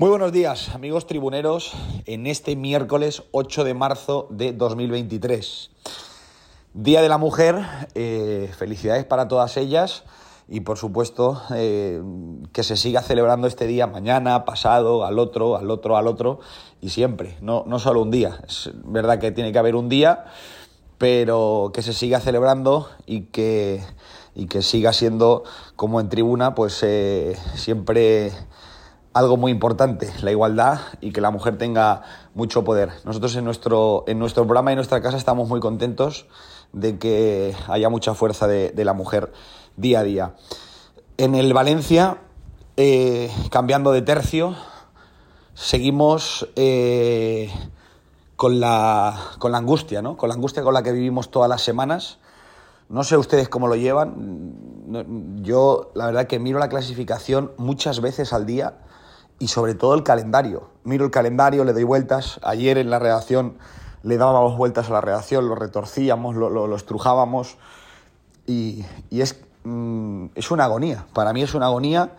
Muy buenos días, amigos tribuneros, en este miércoles 8 de marzo de 2023. Día de la Mujer, eh, felicidades para todas ellas y por supuesto eh, que se siga celebrando este día mañana, pasado, al otro, al otro, al otro y siempre, no, no solo un día. Es verdad que tiene que haber un día, pero que se siga celebrando y que, y que siga siendo como en tribuna, pues eh, siempre algo muy importante, la igualdad y que la mujer tenga mucho poder. Nosotros en nuestro, en nuestro programa y en nuestra casa estamos muy contentos de que haya mucha fuerza de, la mujer día a día. En el Valencia, eh, cambiando de tercio, seguimos eh, con, la, con la angustia, ¿no? Con la angustia con la que vivimos todas las semanas. No sé ustedes cómo lo llevan. Yo, la verdad, que miro la clasificación muchas veces al día y sobre todo el calendario. Miro el calendario, le doy vueltas. Ayer en la redacción le dábamos vueltas a la redacción, lo retorcíamos, lo, lo, lo estrujábamos. Y, y es, mm, es, una agonía. Para mí es una agonía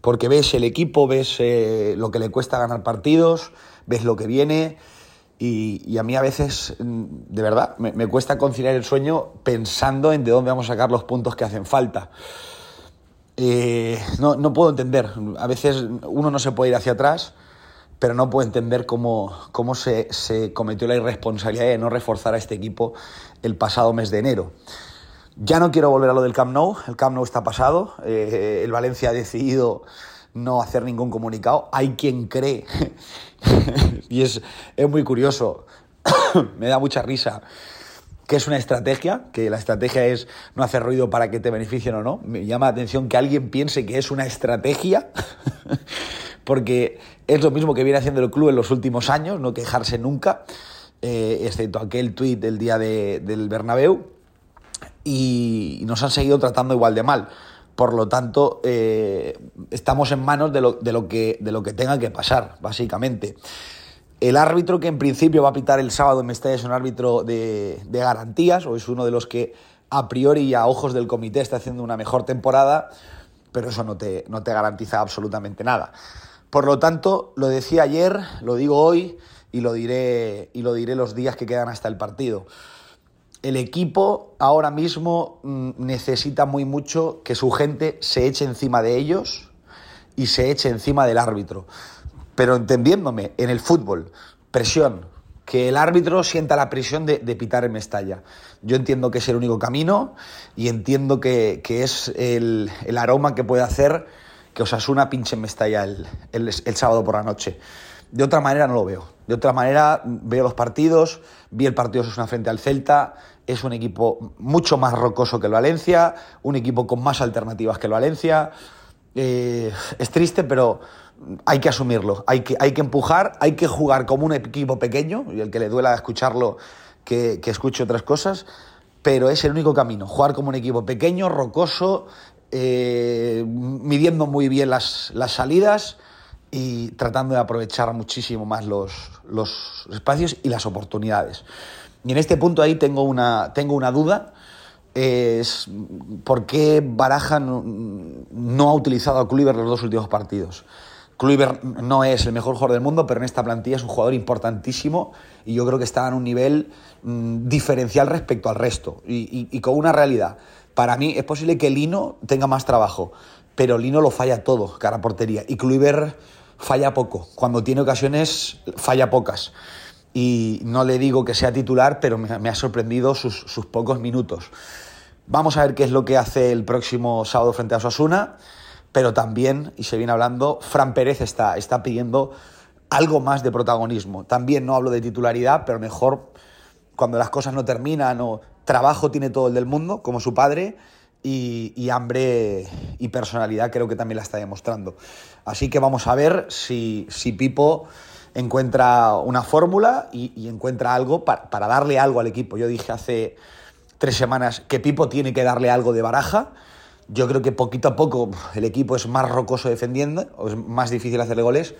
porque ves el equipo, ves eh, lo que le cuesta ganar partidos, ves lo que viene. Y, y, a mí a veces, mm, de verdad, me, me, cuesta conciliar el sueño pensando en de dónde vamos a sacar los puntos que hacen falta. Eh, no, no, puedo entender. A veces uno no se puede ir hacia atrás, pero no puedo entender cómo, cómo se, se, cometió la irresponsabilidad de no reforzar a este equipo el pasado mes de enero. Ya no quiero volver a lo del Camp Nou. El Camp Nou está pasado. Eh, el Valencia ha decidido no hacer ningún comunicado. Hay quien cree, y es, es muy curioso, me da mucha risa que es una estrategia, que la estrategia es no hacer ruido para que te beneficien o no. Me llama la atención que alguien piense que es una estrategia, porque es lo mismo que viene haciendo el club en los últimos años, no quejarse nunca, eh, excepto aquel tuit del día de, del Bernabéu, y nos han seguido tratando igual de mal. Por lo tanto, eh, estamos en manos de lo, de, lo que, de lo que tenga que pasar, básicamente. El árbitro que en principio va a pitar el sábado en Mestalla es un árbitro de, garantías, o es uno de los que a priori y a ojos del comité está haciendo una mejor temporada, pero eso no te, no te garantiza absolutamente nada. Por lo tanto, lo decía ayer, lo digo hoy y lo diré, y lo diré los días que quedan hasta el partido. El equipo ahora mismo mm, necesita muy mucho que su gente se eche encima de ellos y se eche encima del árbitro pero entendiéndome, en el fútbol, presión, que el árbitro sienta la presión de, de, pitar en Mestalla. Yo entiendo que es el único camino y entiendo que, que es el, aroma que puede hacer que Osasuna pinche en Mestalla el, el, sábado por la noche. De otra manera no lo veo. De otra manera veo los partidos, vi el partido Osasuna frente al Celta, es un equipo mucho más rocoso que el Valencia, un equipo con más alternativas que el Valencia. Eh, es triste, pero hay que asumirlo, hay que, hay que empujar, hay que jugar como un equipo pequeño, y el que le duela escucharlo, que, que escuche otras cosas, pero es el único camino, jugar como un equipo pequeño, rocoso, eh, midiendo muy bien las, las, salidas y tratando de aprovechar muchísimo más los, los, espacios y las oportunidades. Y en este punto ahí tengo una, tengo una duda, es por qué Baraja no, ha utilizado a Kluivert los dos últimos partidos. Kluivert no es el mejor jugador del mundo, pero en esta plantilla es un jugador importantísimo y yo creo que está en un nivel mmm, diferencial respecto al resto y, con una realidad. Para mí es posible que Lino tenga más trabajo, pero Lino lo falla todo, cara portería, y Kluivert falla poco. Cuando tiene ocasiones, falla pocas. Y no le digo que sea titular, pero me, me ha sorprendido sus, sus pocos minutos. Vamos a ver qué es lo que hace el próximo sábado frente a Osasuna pero también, y se viene hablando, Fran Pérez está, está pidiendo algo más de protagonismo. También no hablo de titularidad, pero mejor cuando las cosas no terminan o trabajo tiene todo el del mundo, como su padre, y, hambre y personalidad creo que también la está demostrando. Así que vamos a ver si, si Pipo encuentra una fórmula y, y encuentra algo para, para darle algo al equipo. Yo dije hace tres semanas que Pipo tiene que darle algo de baraja yo creo que poquito a poco el equipo es más rocoso defendiendo, es más difícil hacerle goles,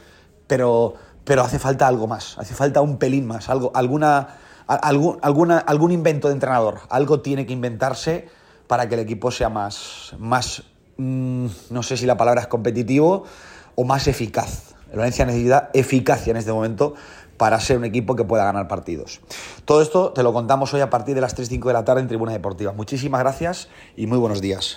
pero, pero hace falta algo más, hace falta un pelín más, algo, alguna, algún, alguna, algún invento de entrenador. Algo tiene que inventarse para que el equipo sea más, más mmm, no sé si la palabra es competitivo, o más eficaz. El Valencia necesita eficacia en este momento para ser un equipo que pueda ganar partidos. Todo esto te lo contamos hoy a partir de las 3.05 de la tarde en Tribuna Deportiva. Muchísimas gracias y muy buenos días.